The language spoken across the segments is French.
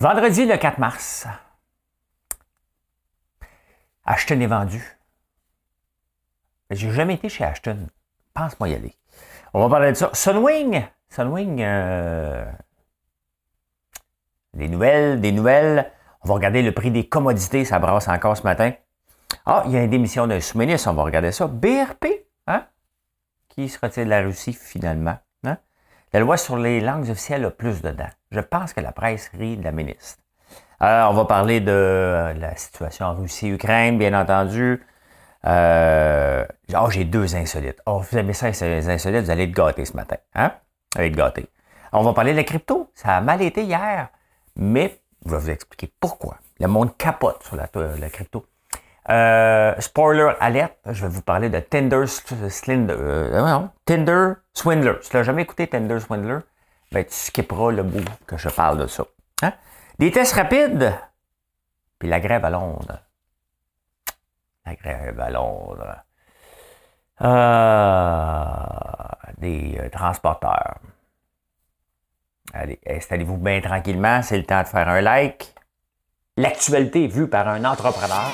Vendredi le 4 mars. Ashton est vendu. J'ai jamais été chez Ashton. Pense-moi y aller. On va parler de ça. Sunwing. Sunwing. Euh, des nouvelles, des nouvelles. On va regarder le prix des commodités. Ça brasse encore ce matin. Ah, il y a une démission d'un sous-ministre. On va regarder ça. BRP. Hein? Qui se retire de la Russie finalement? La loi sur les langues officielles a plus dedans. Je pense que la presse rit de la ministre. Alors, on va parler de euh, la situation en Russie-Ukraine, bien entendu. Euh, oh, j'ai deux insolites. Oh, vous aimez ça, ces insolites, vous allez être gâtés ce matin. Hein? Vous allez être gâtés. On va parler de la crypto. Ça a mal été hier, mais je vais vous expliquer pourquoi. Le monde capote sur la, la crypto. Euh, spoiler alert, je vais vous parler de Tinder. Euh, Tinder Swindler. Si tu n'as jamais écouté Tinder Swindler, ben, tu skipperas le bout que je parle de ça. Hein? Des tests rapides, puis la grève à Londres. La grève à Londres. Euh, des euh, transporteurs. Allez, installez-vous bien tranquillement, c'est le temps de faire un like. L'actualité vue par un entrepreneur.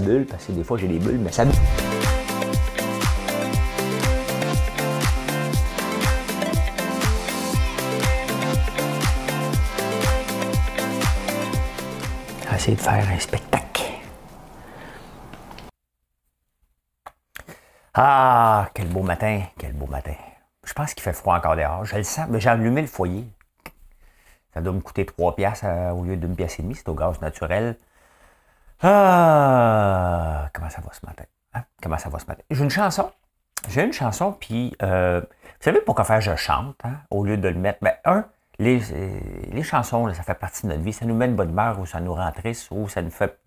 Bulle, parce que des fois j'ai des bulles, mais ça bulle. essayer de faire un spectacle. Ah, quel beau matin, quel beau matin. Je pense qu'il fait froid encore dehors. Je le sens, mais j'ai allumé le foyer. Ça doit me coûter 3 piastres euh, au lieu d'une pièce et demie. C'est au gaz naturel. Ah, comment ça va ce matin? Hein? Comment ça va ce matin? J'ai une chanson. J'ai une chanson, puis euh, vous savez pourquoi faire je chante, hein, au lieu de le mettre? Ben, un, les, euh, les chansons, ça fait partie de notre vie. Ça nous met une bonne humeur ou ça nous rend triste ou ça nous fait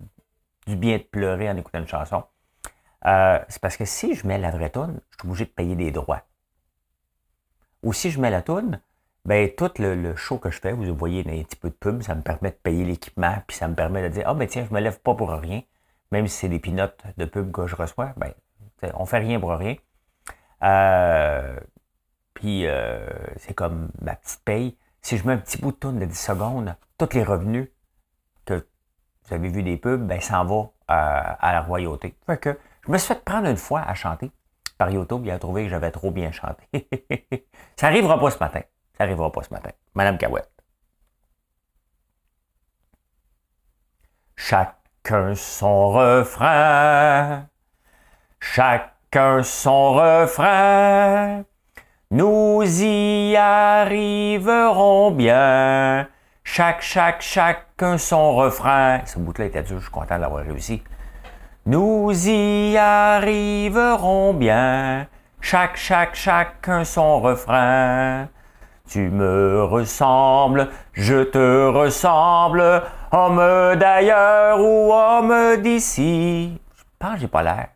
du bien de pleurer en écoutant une chanson. Euh, c'est parce que si je mets la vraie tune, je suis obligé de payer des droits. Ou si je mets la tune, ben tout le, show que je fais, vous voyez un petit peu de pub, ça me permet de payer l'équipement, puis ça me permet de dire Ah, ben tiens, je me lève pas pour rien, même si c'est des pinottes de pub que je reçois, ben, on fait rien pour rien. Euh, puis euh, c'est comme ma petite paye. Si je mets un petit bout de tourne de 10 secondes, tous les revenus que vous avez vu des pubs, ben, s'en va à, à la royauté. Je me suis fait prendre une fois à chanter par YouTube, il a trouvé que j'avais trop bien chanté. ça arrivera pas ce matin. N'arrivera pas ce matin. Madame Cahouette. Chacun son refrain. Chacun son refrain. Nous y arriverons bien. Chaque, chaque, chacun son refrain. Ce bout-là était dur, je suis content d'avoir réussi. Nous y arriverons bien. Chaque, chaque, chacun son refrain. Tu me ressembles, je te ressemble, homme d'ailleurs ou homme d'ici. Je pense j'ai pas l'air.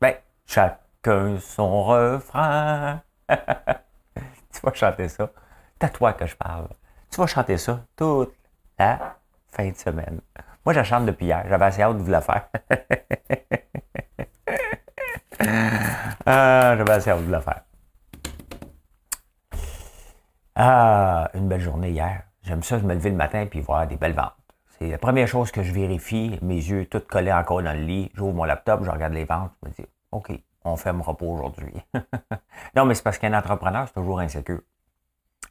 Ben, chacun son refrain. tu vas chanter ça. C'est à toi que je parle. Tu vas chanter ça toute la fin de semaine. Moi, je chante depuis hier. J'avais assez hâte de vous la faire. ah, j'avais assez hâte de vous la faire. Ah, une belle journée hier. J'aime ça, je me lever le matin et voir des belles ventes. C'est la première chose que je vérifie. Mes yeux tout collés encore dans le lit. J'ouvre mon laptop, je regarde les ventes. Je me dis, OK, on fait mon repos aujourd'hui. non, mais c'est parce qu'un entrepreneur, c'est toujours insécure.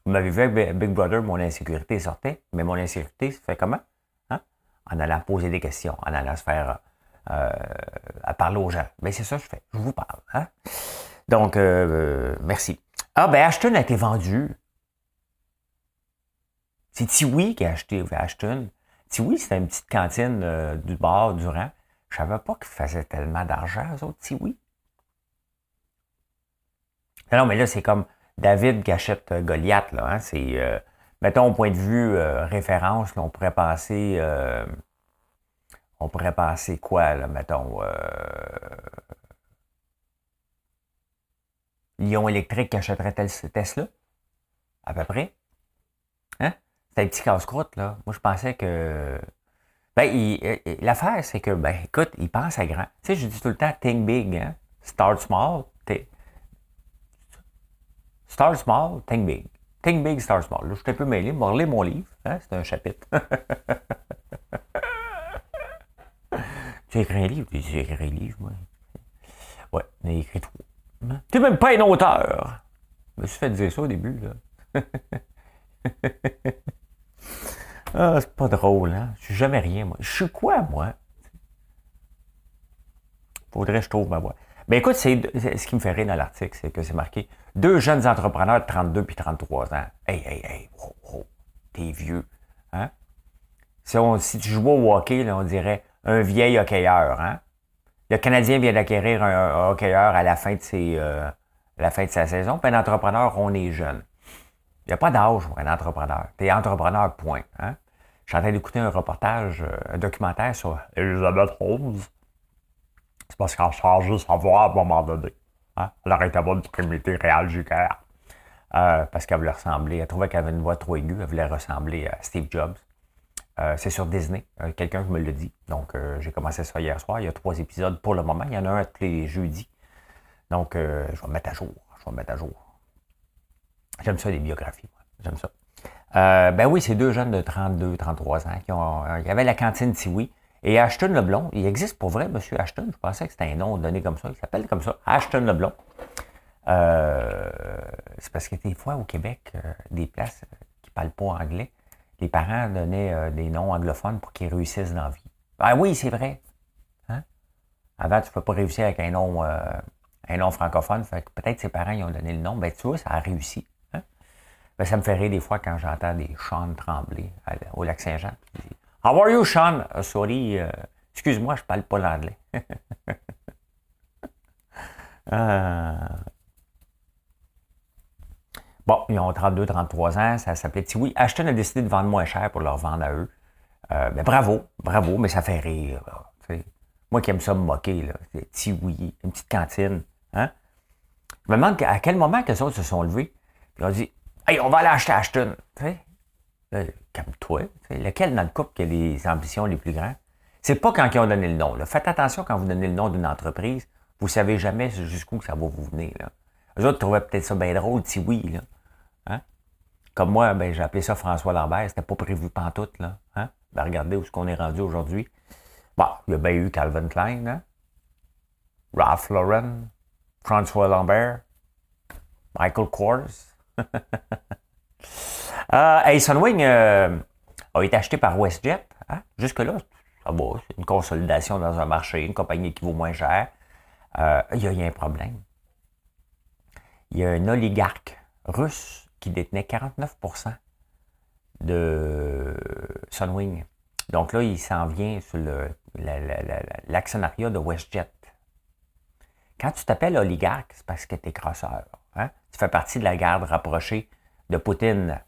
Vous m'avez vu avec Big Brother, mon insécurité sortait. Mais mon insécurité se fait comment? Hein? En allant poser des questions, en allant se faire euh, à parler aux gens. Mais c'est ça que je fais. Je vous parle. Hein? Donc, euh, merci. Ah, ben Ashton a été vendu. C'est Tiwi qui a acheté Ashton. Tiwi, c'était une petite cantine euh, du bar Durand. Je savais pas qu'ils faisaient tellement d'argent, eux autres, Tiwi. Non, mais là, c'est comme David qui achète euh, Goliath. Là, hein. C'est, euh, mettons, au point de vue référence, on pourrait passer... on pourrait passer quoi, là, mettons... Lyon électrique qui achèterait Tesla, à peu près. C'est un petit casse-croûte, là. Moi, je pensais que. Ben, l'affaire, c'est que, ben, écoute, il pense à grand. Tu sais, je dis tout le temps, think big, hein. Start small. Start small, think big. Think big, start small. Là, je suis un peu mêlé. Je mon livre. Hein? C'est un chapitre. tu as écrit un livre? J'ai écrit un livre, moi. Ouais, j'ai écrit trois. Hein? Tu n'es même pas un auteur. Je me suis fait dire ça au début, là. ah, c'est pas drôle, hein? Je suis jamais rien, moi. Je suis quoi, moi? Faudrait que je trouve ma voix. Mais écoute, c'est ce qui me fait rire dans l'article, c'est que c'est marqué deux jeunes entrepreneurs de 32 puis 33 ans. Hey, hey, hey, oh, oh, t'es vieux. Hein? Si, on, si tu jouais au hockey, on dirait un vieil hockeyeur. Hein? Le Canadien vient d'acquérir un, hockeyeur à la fin de ses, euh, sa saison. Puis un entrepreneur, on est jeune. Il n'y a pas d'âge pour un entrepreneur. Tu es entrepreneur, point. Hein? Je suis en train d'écouter un reportage, euh, un documentaire sur Elizabeth Rose. C'est parce qu'elle change de savoir à un moment donné. Hein? Elle d'avoir une primité réelle du cœur. Euh, parce qu'elle voulait ressembler. Elle trouvait qu'elle avait une voix trop aiguë. Elle voulait ressembler à Steve Jobs. Euh, c'est sur Disney. Quelqu'un me le dit. Donc, j'ai commencé ça hier soir. Il y a trois épisodes pour le moment. Il y en a un tous les jeudis. Donc, je vais me mettre à jour. Je vais me mettre à jour. J'aime ça, les biographies. J'aime ça. Euh, ben oui, c'est deux jeunes de 32, 33 ans qui ont. il y avait la cantine Tiwi. Et Ashton Leblon, il existe pour vrai, Monsieur Ashton? Je pensais que c'était un nom donné comme ça. Il s'appelle comme ça, Ashton Leblon. Euh, c'est parce que des fois au Québec, euh, des places qui ne parlent pas anglais, les parents donnaient des noms anglophones pour qu'ils réussissent dans la vie. Ah oui, c'est vrai. Hein? Avant, tu ne peux pas réussir avec un nom, un nom francophone. Fait que peut-être ses parents ils ont donné le nom. Ben tu vois, ça a réussi. Ben, ça me fait rire des fois quand j'entends des Sean trembler au lac Saint-Jean. How are you, Sean? Uh, sorry, euh, excuse-moi, je parle pas l'anglais. Euh, bon, ils ont 32, 33 ans, ça s'appelait Tiwi. Ashton a décidé de vendre moins cher pour leur vendre à eux. Euh, ben, bravo, bravo, mais ça fait rire. Moi qui aime ça me moquer, là. Une petite cantine. Hein? Je me demande à quel moment que les autres se sont levés. Ils ont dit Hey, on va aller acheter Ashton. Tu sais, toi lequel dans le couple qui a les ambitions les plus grandes? C'est pas quand ils ont donné le nom. Faites attention quand vous donnez le nom d'une entreprise. Vous savez jamais jusqu'où ça va vous venir. Là. Eux autres trouvaient peut-être ça bien drôle, si oui. Là. Hein? Comme moi, ben, j'ai appelé ça François Lambert. C'était pas prévu pantoute. Là. Hein? Ben, regardez où est-ce qu'on est rendu aujourd'hui. Bon, il y a bien eu Calvin Klein, hein? Ralph Lauren, François Lambert, Michael Kors. euh, Sunwing euh, a été acheté par WestJet. Hein? Jusque-là, ça va. C'est une consolidation dans un marché, une compagnie qui vaut moins cher. Euh, il y, a un problème. Il y a un oligarque russe qui détenait 49% de Sunwing. Donc là, il s'en vient sur l'actionnariat de WestJet. Quand tu t'appelles oligarque, c'est parce que tu es crosseur. Tu fais partie de la garde rapprochée de Poutine.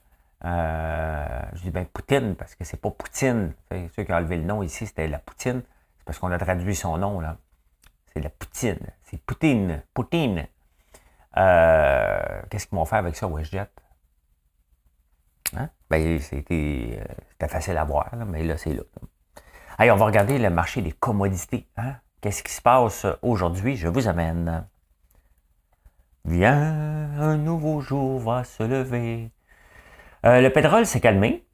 Euh, je dis bien Poutine parce que c'est pas Poutine. Ceux qui ont enlevé le nom ici, c'était la Poutine. C'est parce qu'on a traduit son nom. là. C'est la Poutine. C'est Poutine. Poutine. Euh, qu'est-ce qu'ils vont faire avec ça, WestJet? Hein? Ben, c'était, facile à voir, mais là, c'est là. Allez, on va regarder le marché des commodités. Hein? Qu'est-ce qui se passe aujourd'hui? Je vous amène. Viens, un nouveau jour va se lever. Euh, le pétrole s'est calmé.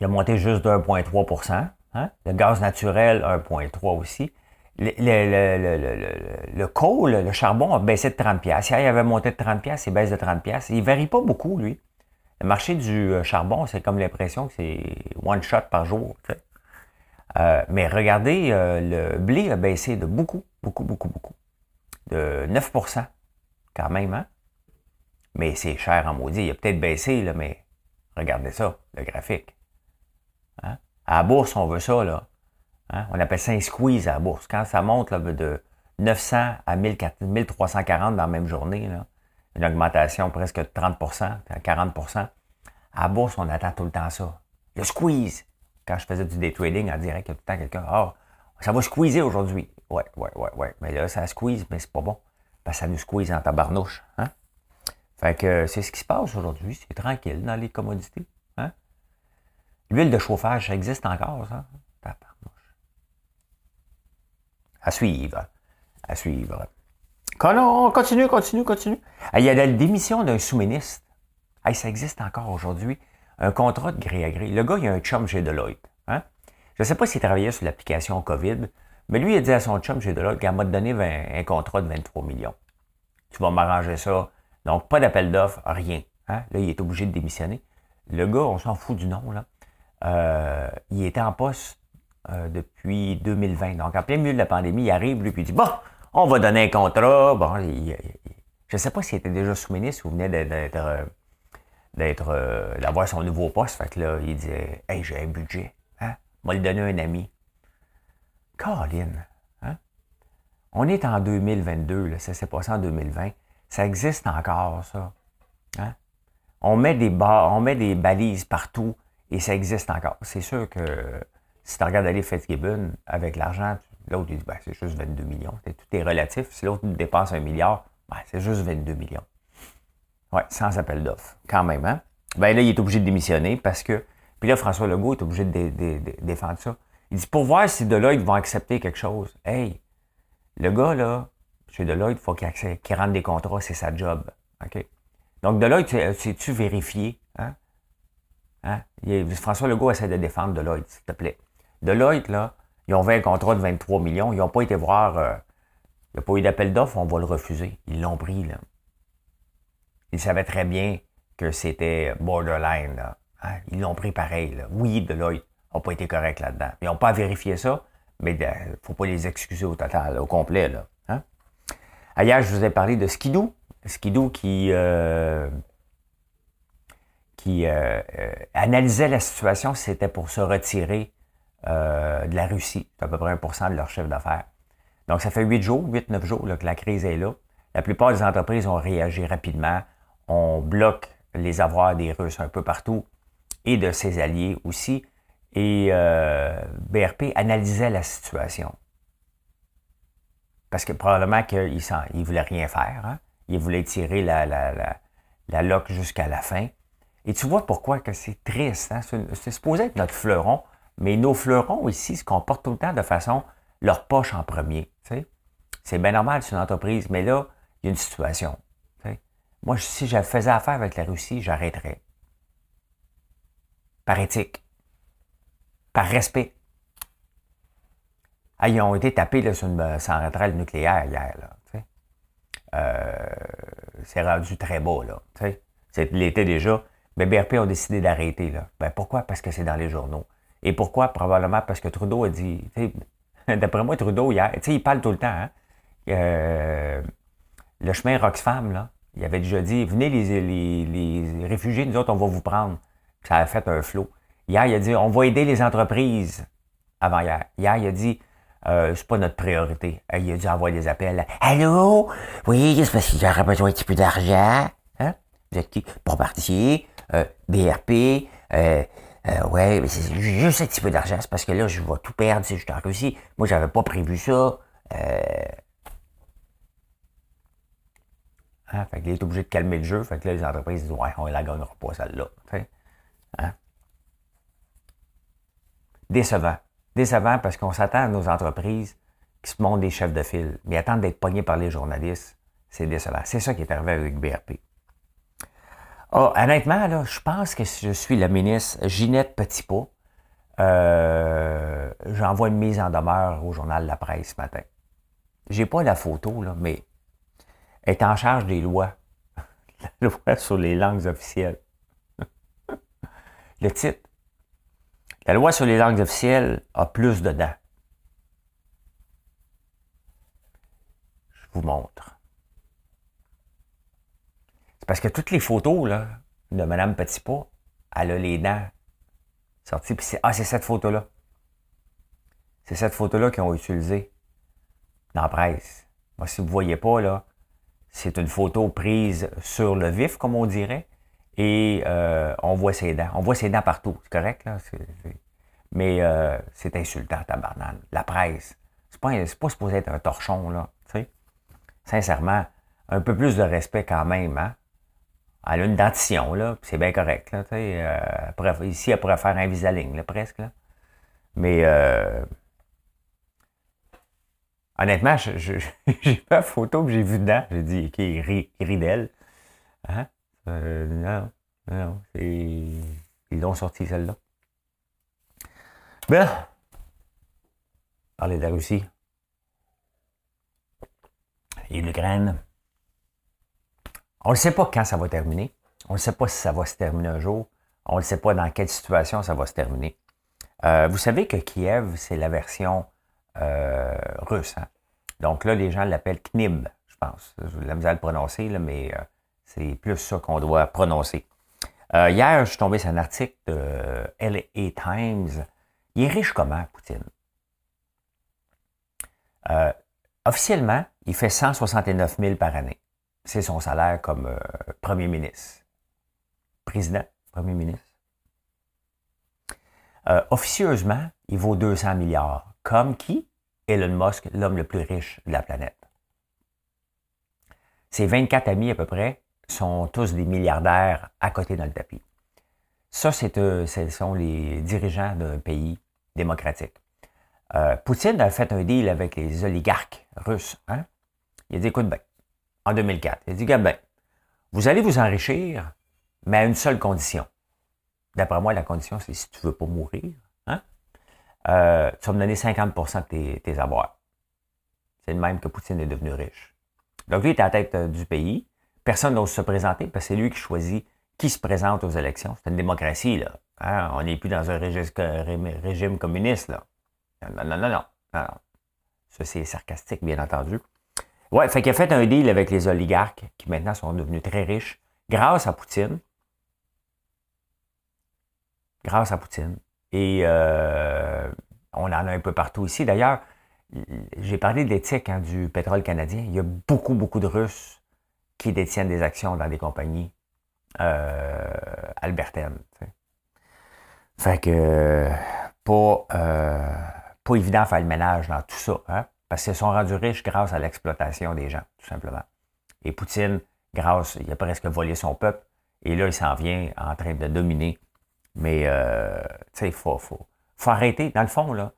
Il a monté juste de 1,3% hein? Le gaz naturel, 1,3 aussi. Le, le, le, coal, le charbon a baissé de 30 pièces. il avait monté de 30 pièces, il baisse de 30 pièces. Il varie pas beaucoup, lui. Le marché du euh, charbon, c'est comme l'impression que c'est one shot par jour. Euh, mais regardez, le blé a baissé de beaucoup, beaucoup, beaucoup, beaucoup de 9% quand même, hein? Mais c'est cher en maudit. Il a peut-être baissé, mais regardez ça, le graphique. Hein? À la bourse, on veut ça, là. Hein? On appelle ça un squeeze à la bourse. Quand ça monte de 900 à 1340 dans la même journée, une augmentation presque de 30% à 40% À la bourse, on attend tout le temps ça. Le squeeze. Quand je faisais du day trading en direct, il y a tout le temps quelqu'un, ah, ça va squeezer aujourd'hui. Ouais, ouais, ouais, ouais. Mais là, ça squeeze, mais c'est pas bon. Que ça nous squeeze en tabarnouche. Hein? Fait que c'est ce qui se passe aujourd'hui. C'est tranquille dans les commodités. Hein? L'huile de chauffage, ça existe encore, ça? À suivre. À suivre. On continue, continue, continue. Il y a la démission d'un sous-ministre. ça existe encore aujourd'hui. Un contrat de gré à gré. Le gars, il a un chum chez Deloitte. Hein? Je ne sais pas s'il travaillait sur l'application COVID, mais lui, il a dit à son chum chez Deloitte qu'il m'a donné un contrat de 23 millions. Tu vas m'arranger ça. Donc, pas d'appel d'offres, rien. Hein? Là, il est obligé de démissionner. Le gars, on s'en fout du nom, là. Euh, il était en poste euh, depuis 2020. Donc, en plein milieu de la pandémie, il arrive, lui, puis il dit, bon, on va donner un contrat. Bon, je ne sais pas s'il était déjà sous-ministre ou venait d'être, euh, d'être, d'avoir son nouveau poste. Fait que là, il disait, hey, j'ai un budget. Hein? Va le donner à un ami. Caroline, hein? On est en 2022, là, ça s'est passé en 2020. Ça existe encore, ça. Hein? On met des on met des balises partout et ça existe encore. C'est sûr que si tu regardes aller Fitzgibbon avec l'argent, l'autre dit ben, c'est juste 22 millions. Tout est relatif. Si l'autre dépense un milliard, ben, c'est juste 22 millions. Ouais, sans appel d'offres. Quand même, hein? Ben là, il est obligé de démissionner parce que. Puis là, François Legault est obligé de, défendre ça. Il dit pour voir si Deloitte vont accepter quelque chose. Hey, le gars, là, chez Deloitte, il faut qu'il rentre des contrats, c'est sa job. OK? Donc, Deloitte, c'est-tu vérifié? Hein? Hein? François Legault essaie de défendre Deloitte, s'il te plaît. Deloitte, là, ils ont fait un contrat de 23 millions. Ils n'ont pas été voir. Euh, il n'y a pas eu d'appel d'offres, on va le refuser. Ils l'ont pris, là. Ils savaient très bien que c'était borderline, là. Hein? Ils l'ont pris pareil, là. Oui, Deloitte n'a pas été correct là-dedans. Ils n'ont pas vérifié ça, mais il ne faut pas les excuser au total, au complet, là. Hein? Ailleurs, je vous ai parlé de Skidoo. Skidoo qui, euh, qui euh, euh, analysait la situation si c'était pour se retirer de la Russie. C'est à peu près 1% de leur chef d'affaires. Donc, ça fait 8 jours, 8-9 jours que la crise est là. La plupart des entreprises ont réagi rapidement. On bloque les avoirs des Russes un peu partout et de ses alliés aussi. Et BRP analysait la situation. Parce que probablement qu'il ne voulait rien faire. Hein? Il voulait tirer la, la, la, la loque jusqu'à la fin. Et tu vois pourquoi que c'est triste. Hein? C'est supposé être notre fleuron, mais nos fleurons ici se comportent tout le temps de façon leur poche en premier. C'est bien normal, c'est une entreprise, mais là, il y a une situation. Moi, si je faisais affaire avec la Russie, j'arrêterais. Par éthique. Par respect. Ah, ils ont été tapés sur une centrale nucléaire hier. Euh, c'est rendu très bas, là. L'été déjà. Mais BRP ont décidé d'arrêter. Ben, pourquoi? Parce que c'est dans les journaux. Et pourquoi? Probablement parce que Trudeau a dit, d'après moi, Trudeau, hier, il parle tout le temps, hein? euh, le chemin Roxfam, là, il avait déjà dit, venez les, les, les, réfugiés, nous autres, on va vous prendre. ça a fait un flot. Hier, il a dit, on va aider les entreprises. Avant hier. Hier, il a dit, euh, c'est pas notre priorité. Il a dû envoyer des appels. Allô? Oui, c'est parce que j'aurais besoin un petit peu d'argent. Hein? Vous êtes qui? Bombardier, euh, BRP, euh, euh, ouais, c'est juste un petit peu d'argent. C'est parce que là, je vais tout perdre si je suis en Russie. Moi, j'avais pas prévu ça. Euh... Hein? Fait qu'il est obligé de calmer le jeu. Fait que là, les entreprises disent, ouais, on la gagnera pas, celle-là. Hein? Décevant. Décevant parce qu'on s'attend à nos entreprises qui se montrent des chefs de file, mais attendent d'être pognés par les journalistes. C'est décevant. C'est ça qui est arrivé avec BRP. Oh, honnêtement, là, je pense que je suis la ministre Ginette Petitpas, euh, j'envoie une mise en demeure au journal La Presse ce matin. J'ai pas la photo, là, mais elle est en charge des lois. la loi sur les langues officielles. Le titre, la loi sur les langues officielles a plus dedans. Je vous montre. C'est parce que toutes les photos là, de Mme Petitpas, elle a les dents sorties. C'est, ah, c'est cette photo-là. C'est cette photo-là qu'ils ont utilisée dans la presse. Moi, si vous ne voyez pas, c'est une photo prise sur le vif, comme on dirait et euh, on voit ses dents. On voit ses dents partout. C'est correct, là? Mais euh, c'est insultant, tabarnane. La presse. C'est pas, pas supposé être un torchon, là. sais. Sincèrement, un peu plus de respect quand même, hein? Elle a une dentition, là, c'est bien correct. Là, euh, ici, elle pourrait faire un visaling, là, presque. Là. Mais euh, honnêtement, j'ai la photo que j'ai vue dedans. J'ai dit, OK, il rit. Hein? Euh, non, non. Ils l'ont sorti, celle-là. Ben, parler de la Russie et l'Ukraine. On ne sait pas quand ça va terminer. On ne sait pas si ça va se terminer un jour. On ne sait pas dans quelle situation ça va se terminer. Euh, vous savez que Kiev, c'est la version euh, russe. Hein? Donc là, les gens l'appellent Knib, je pense. Je la à le prononcer, là, mais c'est plus ça qu'on doit prononcer. hier, je suis tombé sur un article de LA Times. Il est riche comment, Poutine? officiellement, il fait 169 000 par année. C'est son salaire comme euh, premier ministre. Président, premier ministre. Euh, officieusement, il vaut 200 milliards. Comme qui? Elon Musk, l'homme le plus riche de la planète. Ses 24 amis à peu près sont tous des milliardaires à côté dans le tapis. Ça, c'est, euh, ce sont les dirigeants d'un pays démocratique. Poutine a fait un deal avec les oligarques russes. Hein? Il a dit, écoute bien, en 2004, il a dit, ben, vous allez vous enrichir, mais à une seule condition. D'après moi, la condition, c'est si tu ne veux pas mourir, hein, euh, tu vas me donner 50% de tes, avoirs. C'est le même que Poutine est devenu riche. Donc, lui, il est à la tête euh, du pays. Personne n'ose se présenter parce que c'est lui qui choisit qui se présente aux élections. C'est une démocratie, là. Hein. On n'est plus dans un régime, communiste, là. Non, non, non, non. Ça, c'est sarcastique, bien entendu. Ouais, fait qu'il a fait un deal avec les oligarques qui maintenant sont devenus très riches grâce à Poutine. Grâce à Poutine. Et euh, on en a un peu partout ici. D'ailleurs, j'ai parlé de l'éthique hein, du pétrole canadien. Il y a beaucoup, beaucoup de Russes qui détiennent des actions dans des compagnies euh, albertaines. Fait que pas, euh, pas évident de faire le ménage dans tout ça. Hein? Parce qu'ils sont rendus riches grâce à l'exploitation des gens, tout simplement. Et Poutine, grâce, il a presque volé son peuple. Et là, il s'en vient en train de dominer. Mais, euh, tu sais, il faut, faut, arrêter. Dans le fond, là,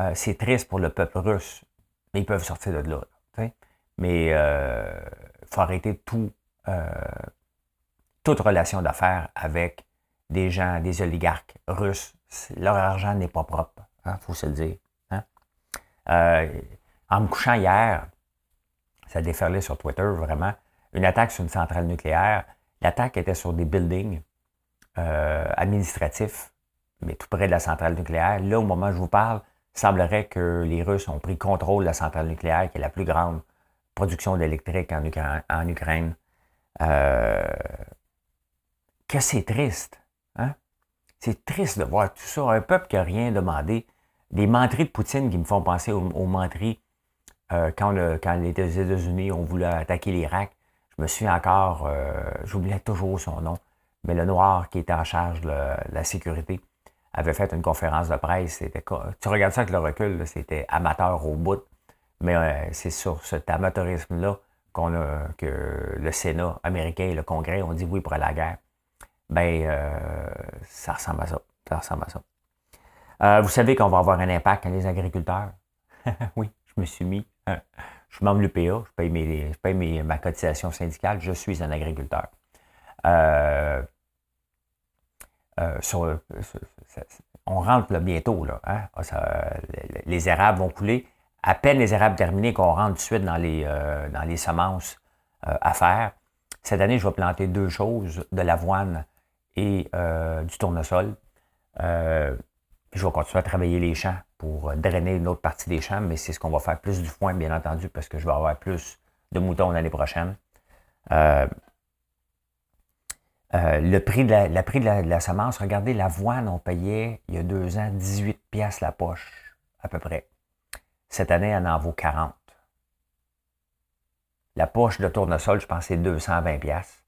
euh, c'est triste pour le peuple russe. Mais ils peuvent sortir de là. mais il euh, faut arrêter tout, toute relation d'affaires avec des gens, des oligarques russes. Leur argent n'est pas propre. Il hein, faut se le dire. Hein? En me couchant hier, ça a déferlé sur Twitter vraiment, une attaque sur une centrale nucléaire. L'attaque était sur des buildings euh, administratifs, mais tout près de la centrale nucléaire. Là, au moment où je vous parle, il semblerait que les Russes ont pris contrôle de la centrale nucléaire, qui est la plus grande production d'électrique en, Ukraine. Euh, que c'est triste. Hein? C'est triste de voir tout ça. Un peuple qui n'a rien demandé. Des menteries de Poutine qui me font penser aux, aux euh, quand, le, quand les États-Unis ont voulu attaquer l'Irak, je me souviens encore, euh, j'oubliais toujours son nom, mais le noir qui était en charge de la, sécurité avait fait une conférence de presse. tu regardes ça avec le recul, c'était amateur au bout, mais euh, c'est sur cet amateurisme-là qu'on a, que le Sénat américain et le Congrès ont dit oui pour la guerre. Ben, ça ressemble à ça. Ça ressemble à ça. vous savez qu'on va avoir un impact sur les agriculteurs. oui, je me suis mis je suis membre de l'UPA, je paye, mes, je paye ma cotisation syndicale, je suis un agriculteur. Euh, euh, on rentre bientôt, là, hein? ah, les érables vont couler. À peine les érables terminés qu'on rentre tout de suite dans les, euh, semences à faire. Cette année, je vais planter deux choses, de l'avoine et du tournesol. je vais continuer à travailler les champs pour drainer une autre partie des champs, mais c'est ce qu'on va faire plus du foin, bien entendu, parce que je vais avoir plus de moutons l'année prochaine. Euh, euh, le prix, de la, prix de la, semence, regardez, l'avoine, on payait il y a deux ans 18 pièces la poche, à peu près. Cette année, elle en vaut 40. La poche de tournesol, je pense, c'est 220 pièces.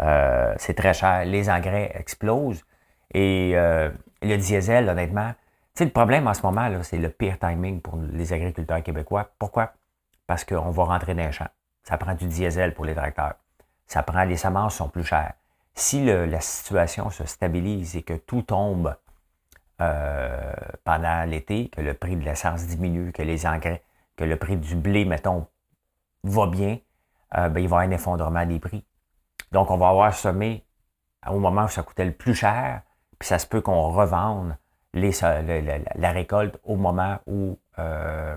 Euh, c'est très cher. Les engrais explosent. Et le diesel, honnêtement, sais, le problème en ce moment, c'est le pire timing pour les agriculteurs québécois. Pourquoi? Parce qu'on va rentrer dans les champs. Ça prend du diesel pour les tracteurs. Ça prend, les semences sont plus chères. Si la situation se stabilise et que tout tombe euh, pendant l'été, que le prix de l'essence diminue, que les engrais, que le prix du blé, mettons, va bien, euh, ben, il va y avoir un effondrement des prix. Donc, on va avoir semé au moment où ça coûtait le plus cher, puis ça se peut qu'on revende les, la, récolte au moment où euh,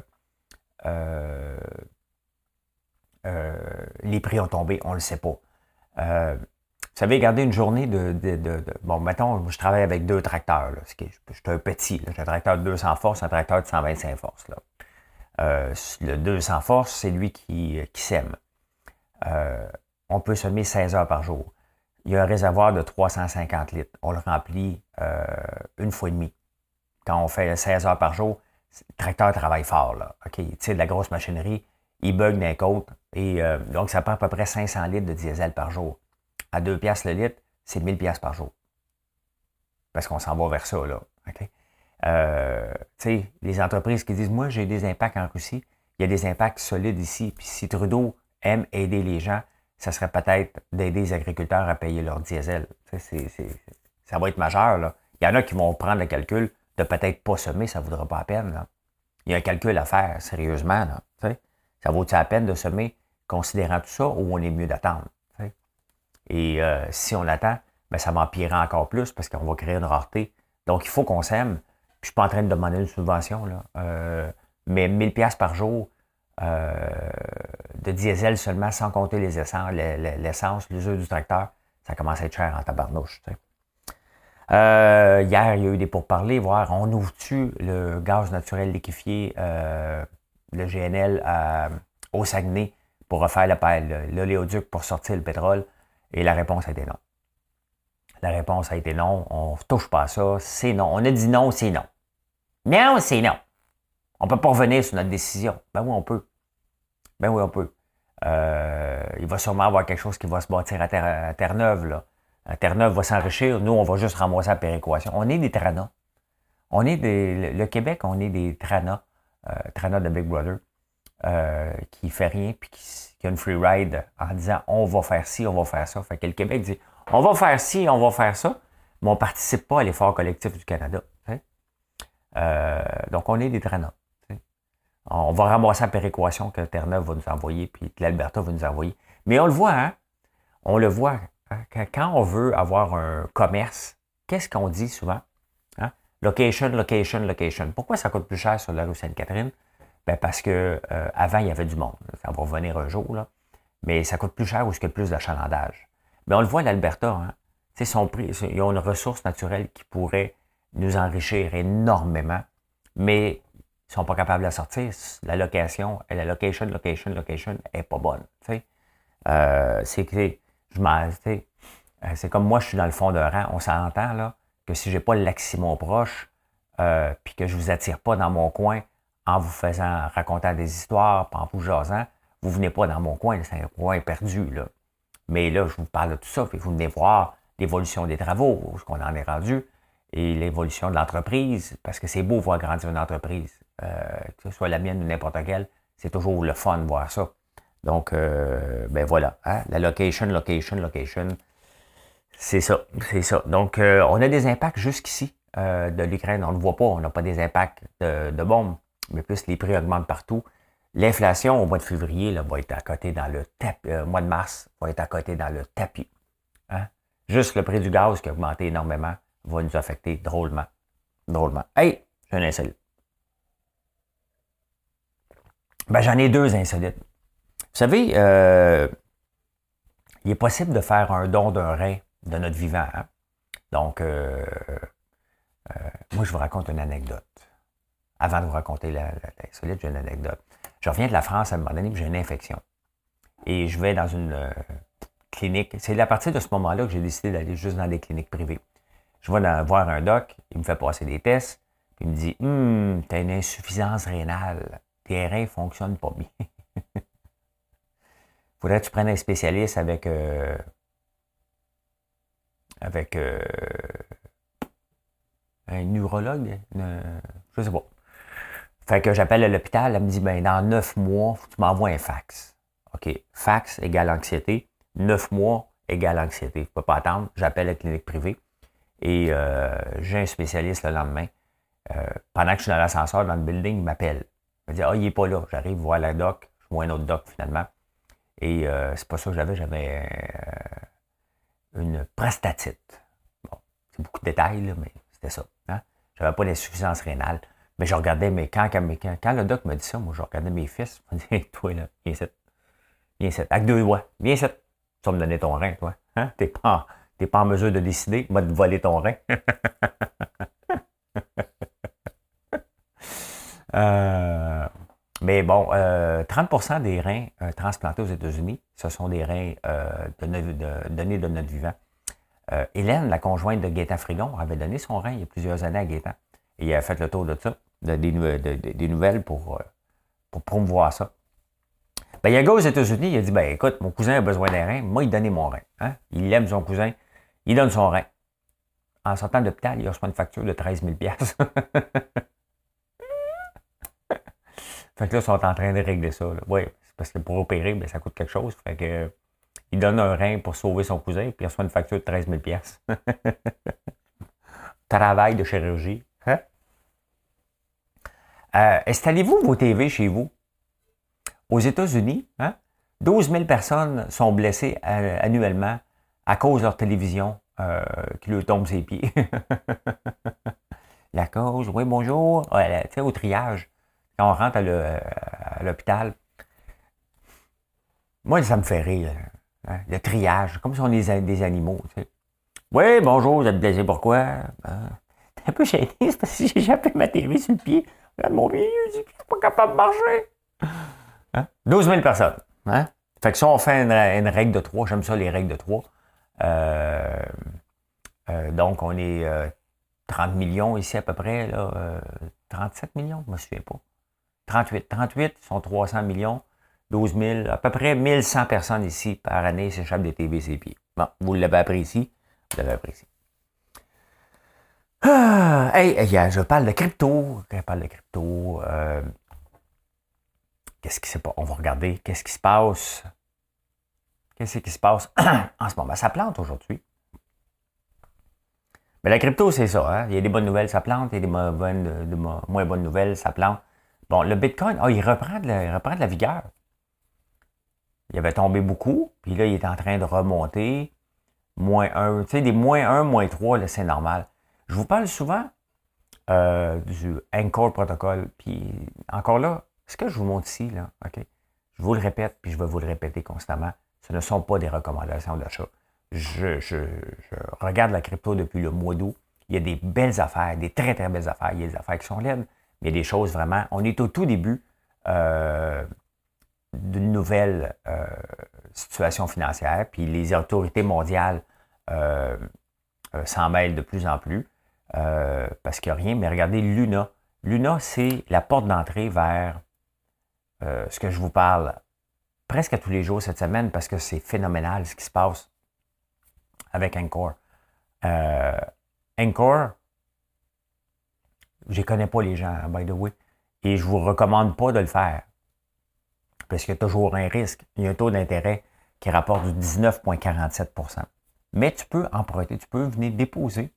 les prix ont tombé, on ne le sait pas. Vous savez, garder une journée de, Bon, mettons, je travaille avec deux tracteurs. Je, suis un petit. J'ai un tracteur de 200 forces, un tracteur de 125 forces. Là. Euh, le 200 forces, c'est lui qui, sème. Euh, on peut semer 16 heures par jour. Il y a un réservoir de 350 litres. On le remplit euh, une fois et demie. Quand on fait 16 heures par jour, le tracteur travaille fort. Il tire de la grosse machinerie, il bug d'un côte. Et donc, ça prend à peu près 500 litres de diesel par jour à 2 piastres le litre, c'est 1000 piastres par jour. Parce qu'on s'en va vers ça, là. Euh, tu sais, les entreprises qui disent, moi, j'ai des impacts en Russie, il y a des impacts solides ici. Puis si Trudeau aime aider les gens, ça serait peut-être d'aider les agriculteurs à payer leur diesel. ça va être majeur, là. Il y en a qui vont prendre le calcul de peut-être pas semer, ça ne vaudra pas la peine. Il y a un calcul à faire, sérieusement. Là, ça vaut-il la peine de semer, considérant tout ça, ou on est mieux d'attendre? Et euh, si on attend, ben, ça va empirer encore plus parce qu'on va créer une rareté. Donc, il faut qu'on s'aime. je ne suis pas en train de demander une subvention, là. Euh, mais 1000 pièces par jour euh, de diesel seulement, sans compter les l'essence, l'usure du tracteur, ça commence à être cher en tabarnouche. hier, il y a eu des pourparlers, voir on ouvre-tu le gaz naturel liquéfié, le GNL au Saguenay pour refaire l'oléoduc pour sortir le pétrole? Et la réponse a été non. La réponse a été non. On ne touche pas à ça. C'est non. On a dit non, c'est non. Non, c'est non. On ne peut pas revenir sur notre décision. Ben oui, on peut. Ben oui, on peut. Euh, il va sûrement avoir quelque chose qui va se bâtir à Terre-Neuve. Là. Terre-Neuve va s'enrichir. Nous, on va juste ramasser la péréquation. On est des tranas. On est des, le, Québec, on est des tranas. Euh, tranas de Big Brother. Euh, qui fait rien puis qui, qui, a une free ride en disant on va faire ci, on va faire ça. Fait que le Québec dit on va faire ci, on va faire ça, mais on ne participe pas à l'effort collectif du Canada. Euh, donc on est des traîneurs. On va ramasser la péréquation que Terre-Neuve va nous envoyer, puis que l'Alberta va nous envoyer. Mais on le voit, hein? On le voit. Hein? Quand on veut avoir un commerce, qu'est-ce qu'on dit souvent? Hein? Location, location, location. Pourquoi ça coûte plus cher sur la rue Sainte-Catherine? Ben parce que euh, avant, il y avait du monde. Ça va revenir un jour, là. Mais ça coûte plus cher ou ce a plus d'achalandage. Mais on le voit, l'Alberta, hein? son prix, ils ont une ressource naturelle qui pourrait nous enrichir énormément, mais ils ne sont pas capables de sortir. La location, la location, location, location est pas bonne. Euh, c'est que je euh, c'est comme moi, je suis dans le fond d'un rang. On s'entend là que si j'ai pas le Laximon proche, euh, puis que je vous attire pas dans mon coin, en vous faisant raconter des histoires, en vous jasant, vous venez pas dans mon coin, c'est un coin perdu. Là. Mais là, je vous parle de tout ça, puis vous venez voir l'évolution des travaux, ce qu'on en est rendu, et l'évolution de l'entreprise, parce que c'est beau voir grandir une entreprise, euh, que ce soit la mienne ou n'importe quelle, c'est toujours le fun de voir ça. Donc, euh, ben voilà, hein, la location, location, location, c'est ça, c'est ça. Donc, euh, on a des impacts jusqu'ici de l'Ukraine, on ne voit pas, on n'a pas des impacts de bombes mais plus les prix augmentent partout. L'inflation au mois de février va être à côté dans le tapis. Euh, mois de mars va être à côté dans le tapis. Hein? Juste le prix du gaz qui a augmenté énormément va nous affecter drôlement. Drôlement. Hey, j'ai un insolite. Ben, j'en ai deux insolites. Vous savez, euh, il est possible de faire un don d'un rein de notre vivant. Hein? Donc, euh, moi, je vous raconte une anecdote avant de vous raconter l'insolite, j'ai une anecdote. Je reviens de la France à un moment donné, j'ai une infection. Et je vais dans une euh, clinique. C'est à partir de ce moment-là que j'ai décidé d'aller juste dans des cliniques privées. Je vais voir un doc, il me fait passer des tests, puis il me dit Hum, tu as une insuffisance rénale. Tes reins ne fonctionnent pas bien. Faudrait que tu prennes un spécialiste avec. Euh, avec. Euh, un neurologue, Je je sais pas. Fait que j'appelle à l'hôpital, elle me dit, ben, dans neuf mois, tu m'envoies un fax. OK, fax égale anxiété. Neuf mois égale anxiété. Je ne peux pas attendre. J'appelle la clinique privée et euh, j'ai un spécialiste le lendemain. Euh, pendant que je suis dans l'ascenseur, dans le building, il m'appelle. Il me dit Ah, il n'est pas là. J'arrive voir la doc. Je vois un autre doc finalement. Et euh, c'est pas ça que j'avais. J'avais une prostatite. Bon, c'est beaucoup de détails, là, mais c'était ça. Hein? J'avais pas d'insuffisance rénale. Mais je regardais, mais quand, quand, le doc me dit ça, moi, je regardais mes fils. Je me disais, toi, là, viens ici. Viens ici. Avec deux doigts. Viens ici. Tu vas me donner ton rein, toi. Hein? T'es pas, pas en mesure de décider. Moi, de voler ton rein. euh, mais bon, euh, 30% des reins euh, transplantés aux États-Unis, ce sont des reins euh, donnés de notre vivant. Hélène, la conjointe de Gaétan Frigon, avait donné son rein il y a plusieurs années à Gaétan. Et il a fait le tour de ça des, nouvelles pour, euh, pour promouvoir ça. Ben, il y a un gars aux États-Unis, il a dit ben, écoute, mon cousin a besoin d'un rein, moi, il donnait mon rein. Hein? Il aime son cousin, il donne son rein. En sortant de l'hôpital, il reçoit une facture de 13 000 Fait que là, ils sont en train de régler ça. Oui, parce que pour opérer, ben, ça coûte quelque chose. Fait que il donne un rein pour sauver son cousin, puis il reçoit une facture de 13 000 Travail de chirurgie. Euh, installez-vous vos TV chez vous? Aux États-Unis, hein, 12 000 personnes sont blessées euh, annuellement à cause de leur télévision euh, qui leur tombe ses pieds. La cause, oui, bonjour. tu sais, au triage, quand on rentre à l'hôpital, moi, ça me fait rire. Hein, le triage, comme si on est des animaux. Oui, bonjour, vous êtes blessé pourquoi? Ben, un peu gêné, c'est parce que j'ai jappé ma TV sur le pied. Regarde mon vieux, je suis pas capable de marcher. Hein? 12 000 personnes. Hein? Fait que si on fait une, règle de 3, j'aime ça les règles de 3. Euh, euh, donc, on est 30 euh, millions ici à peu près, là, 37 millions, je ne me souviens pas. 38. 38 sont 300 millions, 12 000, à peu près 1100 personnes ici par année s'échappent des TVCP. Bon, vous l'avez appris ici, vous l'avez appris ici. Ah, hey, je parle de crypto. Je parle de crypto. Euh, qu'est-ce qui se passe? On va regarder qu'est-ce qui se passe? Qu'est-ce qui se passe en ce moment? Ça plante aujourd'hui. Mais la crypto, c'est ça. Hein? Il y a des bonnes nouvelles, ça plante. Il y a des moins bonnes nouvelles, ça plante. Bon, le Bitcoin, oh, il, reprend de la, il reprend de la vigueur. Il avait tombé beaucoup, puis là, il est en train de remonter. Moins 1. Tu sais, des moins 1, moins 3, c'est normal. Je vous parle souvent euh, du Anchor Protocol. Puis encore là, ce que je vous montre ici, là, OK? Je vous le répète, puis je vais vous le répéter constamment. Ce ne sont pas des recommandations d'achat. Je, je, regarde la crypto depuis le mois d'août. Il y a des belles affaires, des très, très belles affaires. Il y a des affaires qui sont laides, mais il y a des choses vraiment. On est au tout début euh, d'une nouvelle euh, situation financière, puis les autorités mondiales s'en mêlent de plus en plus. Euh, parce qu'il n'y a rien, mais regardez Luna. Luna, c'est la porte d'entrée vers euh, ce que je vous parle presque à tous les jours cette semaine parce que c'est phénoménal ce qui se passe avec Encore. Euh, Encore, je ne connais pas les gens, by the way, et je ne vous recommande pas de le faire parce qu'il y a toujours un risque. Il y a un taux d'intérêt qui rapporte du 19,47% Mais tu peux emprunter, tu peux venir déposer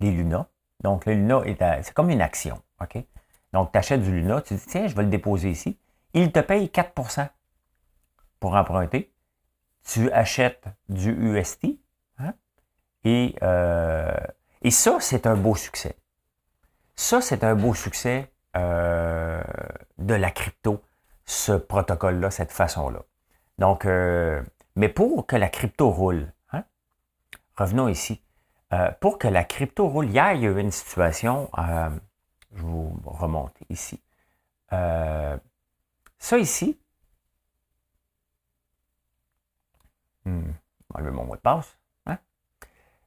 des Luna. Donc, le Luna, c'est comme une action. OK? Donc, tu achètes du Luna, tu dis, tiens, je vais le déposer ici. Il te paye 4% pour emprunter. Tu achètes du UST. Hein? Et, euh, et ça, c'est un beau succès. Ça, c'est un beau succès euh, de la crypto, ce protocole-là, cette façon-là. Donc, euh, mais pour que la crypto roule, hein? revenons ici. Euh, pour que la crypto roule, hier, il y a eu une situation, euh, je vous remonte ici. Euh, ça ici, hmm, enlever mon mot de passe. Hein?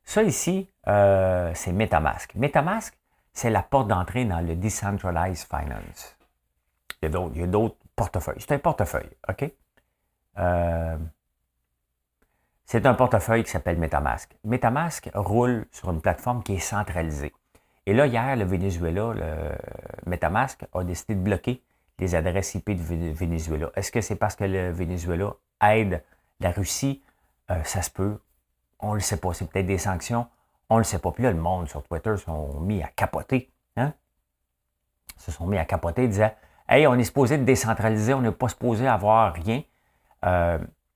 Ça ici, c'est Metamask. Metamask, c'est la porte d'entrée dans le Decentralized Finance. Il y a d'autres portefeuilles. C'est un portefeuille, OK? C'est un portefeuille qui s'appelle Metamask. Metamask roule sur une plateforme qui est centralisée. Et là, hier, le Venezuela, le Metamask, a décidé de bloquer les adresses IP de Venezuela. Est-ce que c'est parce que le Venezuela aide la Russie? Ça se peut. On ne le sait pas. C'est peut-être des sanctions. On ne le sait pas. Puis là, le monde sur Twitter sont mis à capoter. Hein? Se sont mis à capoter, disant Hey, on est supposé décentraliser, on n'est pas supposé avoir rien.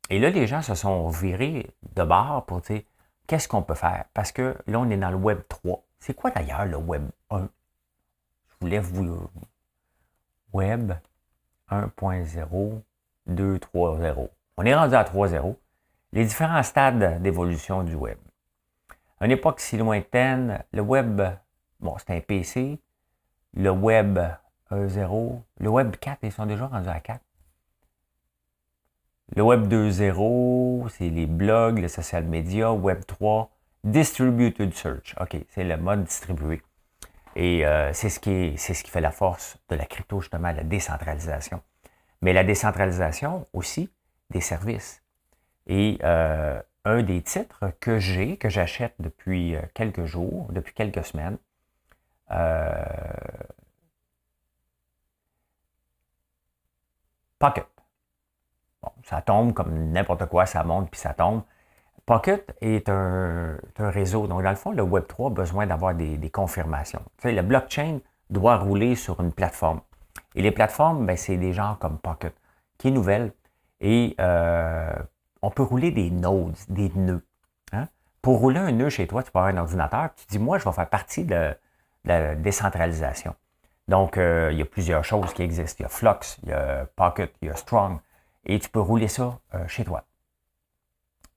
Et là, les gens se sont virés de bord pour dire qu'est-ce qu'on peut faire? Parce que là, on est dans le Web 3. C'est quoi d'ailleurs le Web 1? Je voulais vous. Web 1.0, 2, 3, 0. On est rendu à 3.0. Les différents stades d'évolution du Web. À une époque si lointaine, le Web, bon, c'est un PC. Le Web 1.0, le Web 4, ils sont déjà rendus à 4. Le Web 2.0, c'est les blogs, les social media. Web 3, Distributed Search. OK, c'est le mode distribué. Et euh, c'est ce, qui fait la force de la crypto, justement, la décentralisation. Mais la décentralisation aussi des services. Et euh, un des titres que j'ai, que j'achète depuis euh, quelques jours, depuis quelques semaines, Pocket. Ça tombe comme n'importe quoi, ça monte puis ça tombe. Pocket est un, réseau. Donc, dans le fond, le Web3 a besoin d'avoir des, confirmations. Tu sais, le blockchain doit rouler sur une plateforme. Et les plateformes, ben, c'est des gens comme Pocket, qui est nouvelle. Et euh, on peut rouler des nodes, des nœuds. Hein. Pour rouler un nœud chez toi, tu peux avoir un ordinateur, tu dis, moi, je vais faire partie de, la décentralisation. Donc, euh, il y a plusieurs choses qui existent. Il y a Flux, il y a Pocket, il y a Strong. Et tu peux rouler ça euh, chez toi.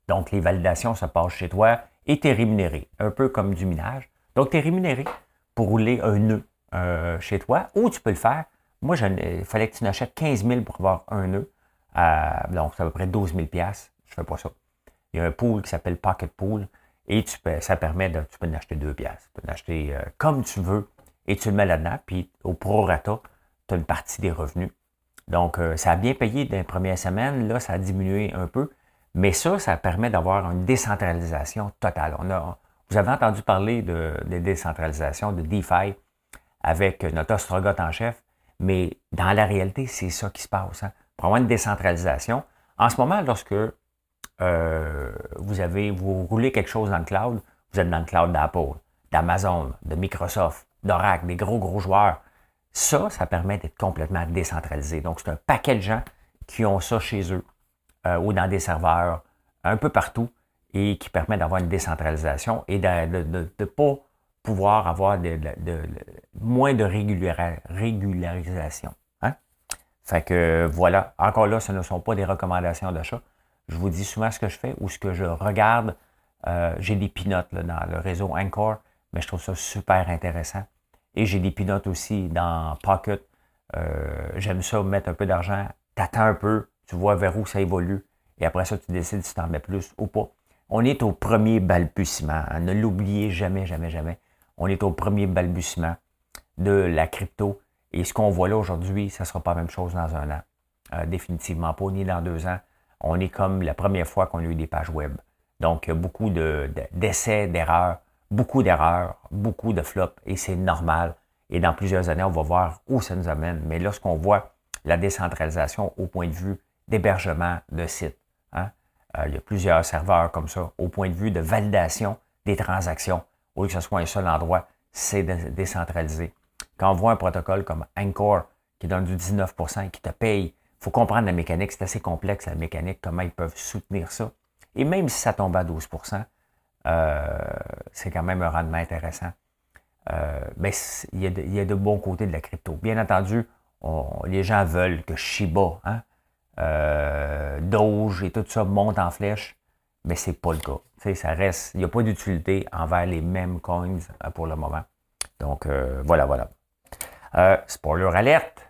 Donc, les validations se passent chez toi et tu es rémunéré, un peu comme du minage. Donc, tu es rémunéré pour rouler un nœud euh, chez toi ou tu peux le faire. Moi, il fallait que tu n'achètes 15 000 pour avoir un nœud. donc, c'est à peu près 12 000 Je ne fais pas ça. Il y a un pool qui s'appelle Pocket Pool et tu peux, ça permet de, tu peux en acheter 2 piastres. Tu peux en acheter euh, comme tu veux et tu le mets là-dedans. Puis, au prorata, tu as une partie des revenus. Donc, euh, ça a bien payé dans les premières semaines. Là, ça a diminué un peu. Mais ça, ça permet d'avoir une décentralisation totale. On a, vous avez entendu parler de, décentralisation, de DeFi, avec notre ostrogoth en chef, mais dans la réalité, c'est ça qui se passe. Hein. Pour une décentralisation, en ce moment, lorsque euh, vous avez, vous roulez quelque chose dans le cloud, vous êtes dans le cloud d'Apple, d'Amazon, de Microsoft, d'Oracle, des gros, gros joueurs. Ça, ça permet d'être complètement décentralisé. Donc, c'est un paquet de gens qui ont ça chez eux. Euh, ou dans des serveurs un peu partout et qui permet d'avoir une décentralisation et de ne pas pouvoir avoir de, moins de régularisation. Hein? Fait que voilà, encore là, ce ne sont pas des recommandations d'achat. Je vous dis souvent ce que je fais ou ce que je regarde. Euh, j'ai des pinotes dans le réseau Anchor, mais je trouve ça super intéressant. Et j'ai des pinotes aussi dans Pocket. Euh, j'aime ça, mettre un peu d'argent, t'attends un peu, tu vois vers où ça évolue, et après ça, tu décides si tu en mets plus ou pas. On est au premier balbutiement. Ne l'oubliez jamais, jamais, jamais. On est au premier balbutiement de la crypto. Et ce qu'on voit là aujourd'hui, ça ne sera pas la même chose dans un an. Euh, définitivement pas, ni dans deux ans. On est comme la première fois qu'on a eu des pages web. Donc, beaucoup d'essais, d'erreurs, beaucoup d'erreurs, beaucoup de flops, et c'est normal. Et dans plusieurs années, on va voir où ça nous amène. Mais lorsqu'on voit la décentralisation au point de vue d'hébergement de sites. Hein. Euh, il y a plusieurs serveurs comme ça. Au point de vue de validation des transactions, au lieu que ce soit un seul endroit, c'est décentralisé. Quand on voit un protocole comme Anchor qui donne du 19 et qui te paye, il faut comprendre la mécanique. C'est assez complexe, la mécanique, comment ils peuvent soutenir ça. Et même si ça tombe à 12 euh, c'est quand même un rendement intéressant. Euh, mais il y, a de, il y, a de, bons côtés de la crypto. Bien entendu, les gens veulent que Shiba, hein, euh, Doge et tout ça monte en flèche, mais c'est pas le cas. ça reste, il n'y a pas d'utilité envers les mêmes coins euh, pour le moment. Donc euh, voilà, voilà. Euh, spoiler alerte.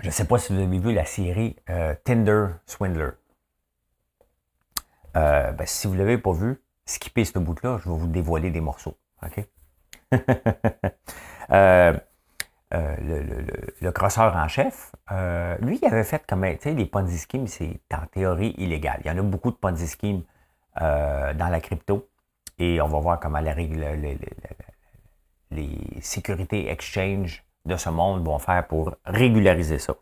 Je ne sais pas si vous avez vu la série Tinder Swindler. Ben, si vous ne l'avez pas vu, skippez ce bout-là, je vais vous dévoiler des morceaux. OK? Euh, le, le, crosseur en chef, euh, lui, il avait fait comme, tu sais, les Ponzi schemes, c'est en théorie illégal. Il y en a beaucoup de Ponzi schemes euh, dans la crypto et on va voir comment les, sécurités exchange de ce monde vont faire pour régulariser ça.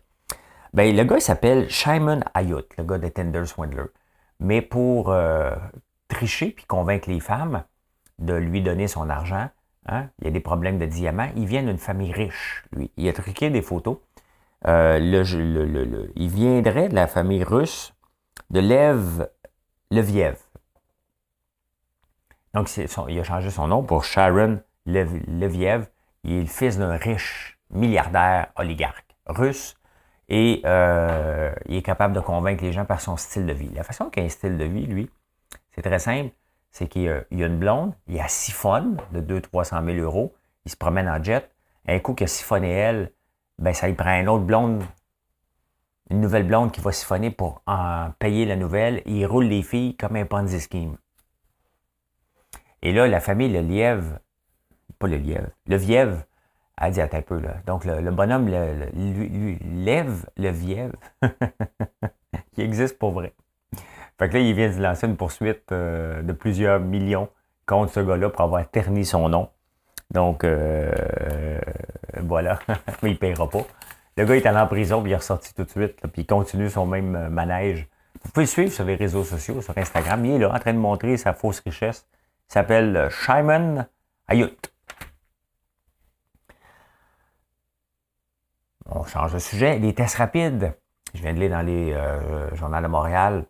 Ben, le gars, il s'appelle Shimon Ayut, le gars de Tinder Swindler. Mais pour euh, tricher puis convaincre les femmes de lui donner son argent, hein, il y a des problèmes de diamants, il vient d'une famille riche, lui. Il a truqué des photos. Euh, il viendrait de la famille russe de Lev Leviev. Donc, il a changé son nom pour Sharon Leviev. Il est le fils d'un riche milliardaire oligarque russe et euh, il est capable de convaincre les gens par son style de vie. La façon qu'il a un style de vie, lui, c'est très simple. C'est qu'il a, a, une blonde, il a siphonne de 200-300 000 euros, il se promène en jet. Un coup qu'il a siphonné elle, ben ça lui prend une autre blonde, une nouvelle blonde qui va siphonner pour en payer la nouvelle. il roule les filles comme un Ponzi scheme. Et là, la famille Le Lièvre, pas Le Lièvre, Le Vièvre, a dit, attends un peu, là. Donc, le, bonhomme lui, lève le Vièvre, qui existe pour vrai. Fait que là, il vient de lancer une poursuite euh, de plusieurs millions contre ce gars-là pour avoir terni son nom. Donc, euh, voilà. Mais il ne paiera pas. Le gars est allé en prison, puis il est ressorti tout de suite, puis il continue son même euh, manège. Vous pouvez le suivre sur les réseaux sociaux, sur Instagram. Il est là en train de montrer sa fausse richesse. Il s'appelle Shimon Ayut. On change de sujet. Les tests rapides. Je viens de lire dans les euh, journaux de Montréal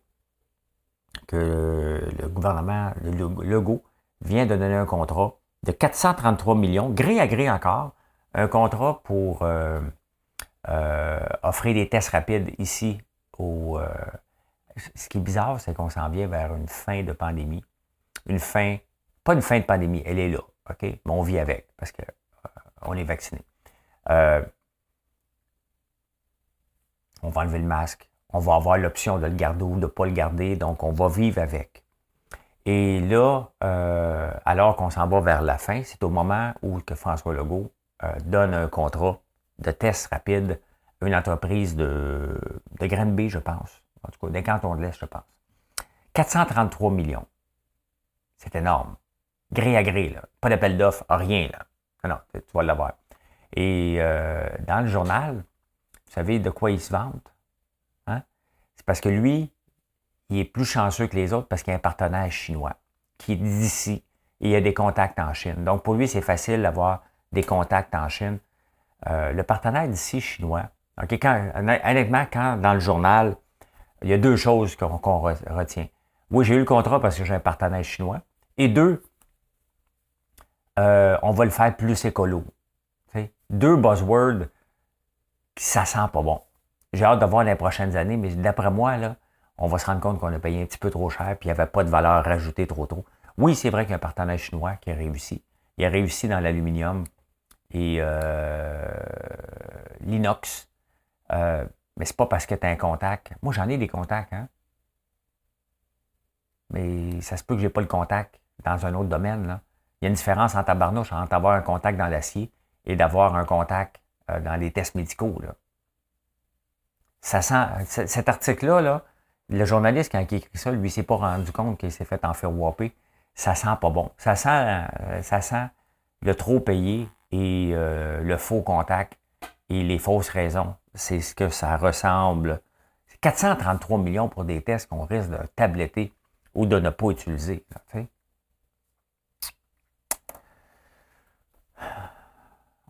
que le gouvernement, le Legault, vient de donner un contrat de 433 millions, gré à gré encore, un contrat pour euh, euh, offrir des tests rapides ici au. Euh, ce qui est bizarre, c'est qu'on s'en vient vers une fin de pandémie. Une fin, pas une fin de pandémie, elle est là, OK? Mais on vit avec parce qu'on est vacciné. On va enlever le masque. On va avoir l'option de le garder ou de ne pas le garder, donc on va vivre avec. Et là, alors qu'on s'en va vers la fin, c'est au moment où que François Legault euh, donne un contrat de test rapide à une entreprise de, de Granby, je pense. En tout cas, des cantons de l'Est, je pense. 433 millions. C'est énorme. Gré à gré, là. Pas d'appel d'offres, rien, là. Non, tu vas l'avoir. Et euh, dans le journal, vous savez de quoi il se vante? Hein? C'est parce que lui, il est plus chanceux que les autres parce qu'il a un partenaire chinois qui est d'ici et il a des contacts en Chine. Donc, pour lui, c'est facile d'avoir des contacts en Chine. Euh, le partenaire d'ici chinois, quand, honnêtement, quand dans le journal, il y a deux choses qu'on retient. Oui, j'ai eu le contrat parce que j'ai un partenaire chinois. Et deux, euh, on va le faire plus écolo. Deux buzzwords, ça sent pas bon. J'ai hâte de voir les prochaines années, mais d'après moi, on va se rendre compte qu'on a payé un petit peu trop cher, puis il n'y avait pas de valeur rajoutée trop tôt. Oui, c'est vrai qu'il y a un partenaire chinois qui a réussi. Il a réussi dans l'aluminium et euh, l'inox. Euh, mais c'est pas parce que tu as un contact. Moi, j'en ai des contacts, hein? Mais ça se peut que j'ai pas le contact dans un autre domaine. Il y a une différence entre tabarnouche entre avoir un contact dans l'acier et d'avoir un contact dans les tests médicaux. Là. Ça sent. Cet article-là, là, le journaliste, quand il écrit ça, lui, s'est pas rendu compte qu'il s'est fait en faire whopper. Ça sent pas bon. Ça sent, euh, ça sent le trop payé et euh, le faux contact et les fausses raisons. C'est ce que ça ressemble. 433 millions pour des tests qu'on risque de tabletter ou de ne pas utiliser.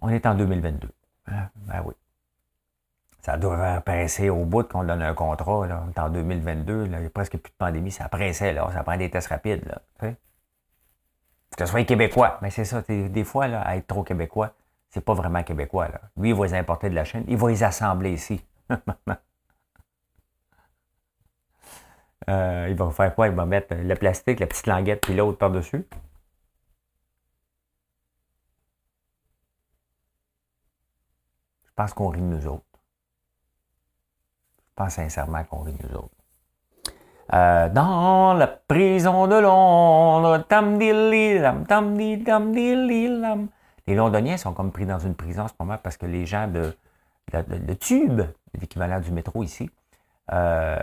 On est en 2022. Ah, ben oui. Ça doit presser au bout qu'on donne un contrat. Là. En 2022. il n'y a presque plus de pandémie. Ça pressait. Là. Ça prend des tests rapides. Là, que ce soit québécois. Mais c'est ça, des fois, là, à être trop québécois, c'est pas vraiment québécois. Là. Lui, il va les importer de la Chine, il va les assembler ici. Euh, il va faire quoi? Il va mettre le plastique, la petite languette, puis l'autre par-dessus. Pense qu'on rit de nous autres. Je pense sincèrement qu'on rit de nous autres. Euh, dans la prison de Londres, tam tam Les Londoniens sont comme pris dans une prison en ce moment parce que les gens de, de, Tube, l'équivalent du métro ici, euh,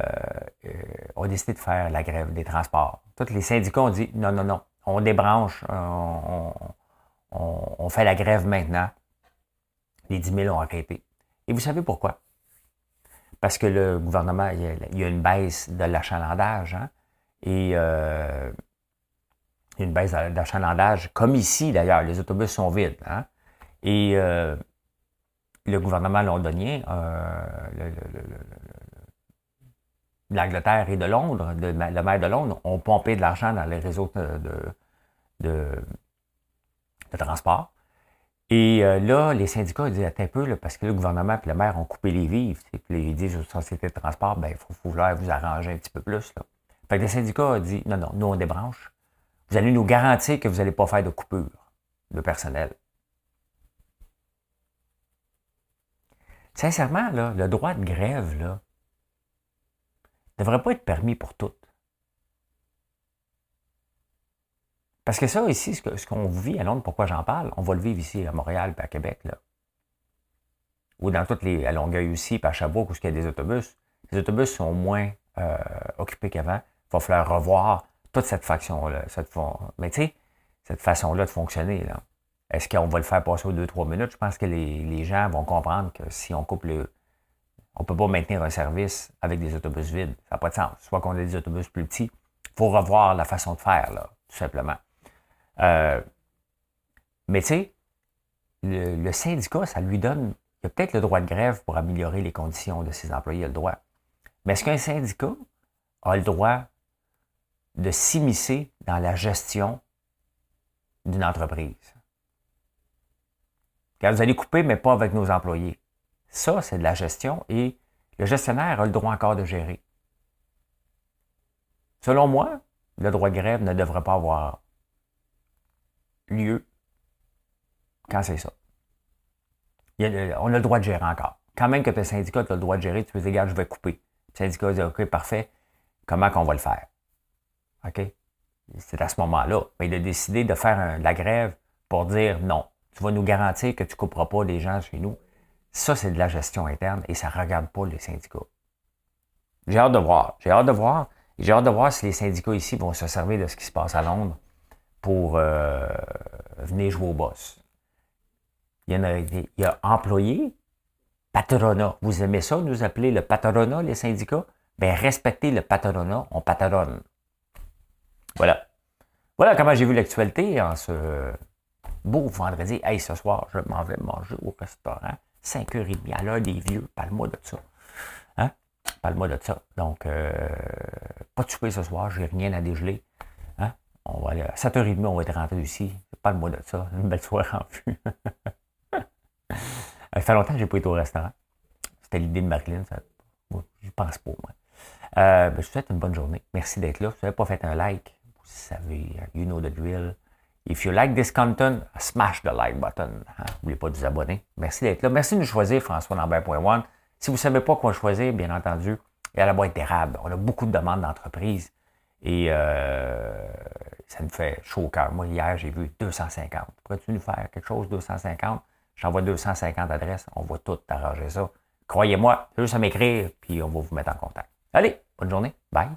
euh, ont décidé de faire la grève des transports. Tous les syndicats ont dit non, non, non, on débranche, on fait la grève maintenant. Les 10 000 ont arrêté. Et vous savez pourquoi? parce que le gouvernement, il y a, une baisse de l'achalandage, hein, et euh, une baisse d'achalandage, comme ici d'ailleurs, les autobus sont vides. Hein, et euh, le gouvernement londonien, euh, l'Angleterre et de Londres, le maire de Londres, ont pompé de l'argent dans les réseaux de, de, transport. Et euh, là, les syndicats disent un peu, parce que le gouvernement et le maire ont coupé les vivres. Puis ils disent aux sociétés de transport, ben, il faut, vouloir vous arranger un petit peu plus. Là. Fait que les syndicats ont dit, non, non, nous, on débranche. Vous allez nous garantir que vous n'allez pas faire de coupure de personnel. Sincèrement, le droit de grève, ne devrait pas être permis pour toutes. Parce que ça, ici, ce qu'on vit à Londres, pourquoi j'en parle, on va le vivre ici à Montréal et à Québec, là. Ou dans toutes les. à Longueuil aussi, puis à Sherbrooke, où il y a des autobus. Les autobus sont moins euh, occupés qu'avant. Il va falloir revoir toute cette faction-là. Cette, mais tu sais, cette façon-là de fonctionner, là. Est-ce qu'on va le faire passer aux 2-3 minutes? Je pense que les, gens vont comprendre que si on coupe le. On ne peut pas maintenir un service avec des autobus vides. Ça n'a pas de sens. Soit qu'on a des autobus plus petits. Il faut revoir la façon de faire, là, tout simplement. Euh, mais tu sais, le, syndicat, ça lui donne. Il a peut-être le droit de grève pour améliorer les conditions de ses employés, il a le droit. Mais est-ce qu'un syndicat a le droit de s'immiscer dans la gestion d'une entreprise? Quand vous allez couper, mais pas avec nos employés. Ça, c'est de la gestion et le gestionnaire a le droit encore de gérer. Selon moi, le droit de grève ne devrait pas avoir lieu quand c'est ça. on a le droit de gérer encore. Quand même que le syndicat a le droit de gérer, tu peux dire, regarde, je vais couper. Le syndicat dit, OK, parfait. Comment qu'on va le faire? OK? C'est à ce moment-là. Mais il a décidé de faire la grève pour dire non. Tu vas nous garantir que tu ne couperas pas les gens chez nous. Ça, c'est de la gestion interne et ça ne regarde pas les syndicats. J'ai hâte de voir. J'ai hâte de voir. J'ai hâte de voir si les syndicats ici vont se servir de ce qui se passe à Londres pour euh, venir jouer au boss. Il y, en a, il patronat. Vous aimez ça, nous appeler le patronat, les syndicats? Bien, respectez le patronat, on patronne. Voilà. Voilà comment j'ai vu l'actualité en ce beau vendredi. Hey, ce soir, je m'en vais manger au restaurant. 5h30 à l'heure des vieux. Parle-moi de ça. Hein? Parle-moi de ça. Donc, euh, pas de souper ce soir. J'ai rien à dégeler. Hein? On va aller à 7h30, on va être rentré ici. Parle-moi de ça. Une belle soirée en vue. ça fait longtemps que je n'ai pas été au restaurant. C'était l'idée de Marilyn. Ça... Je pense pas, moi. Euh, ben, je vous souhaite une bonne journée. Merci d'être là. Si vous n'avez pas fait un like, vous savez, you know the drill. If you like this content, smash the like button. N'oubliez hein. pas de vous abonner. Merci d'être là. Merci de nous choisir, François Lambert.one. Si vous ne savez pas quoi choisir, bien entendu, il y a la boîte d'érable. On a beaucoup de demandes d'entreprises et euh, ça nous fait chaud au cœur. Moi, hier, j'ai vu 250. Pourrais-tu nous faire quelque chose, 250? J'envoie 250 adresses. On va tout arranger ça. Croyez-moi, juste à m'écrire, puis on va vous mettre en contact. Allez, bonne journée. Bye.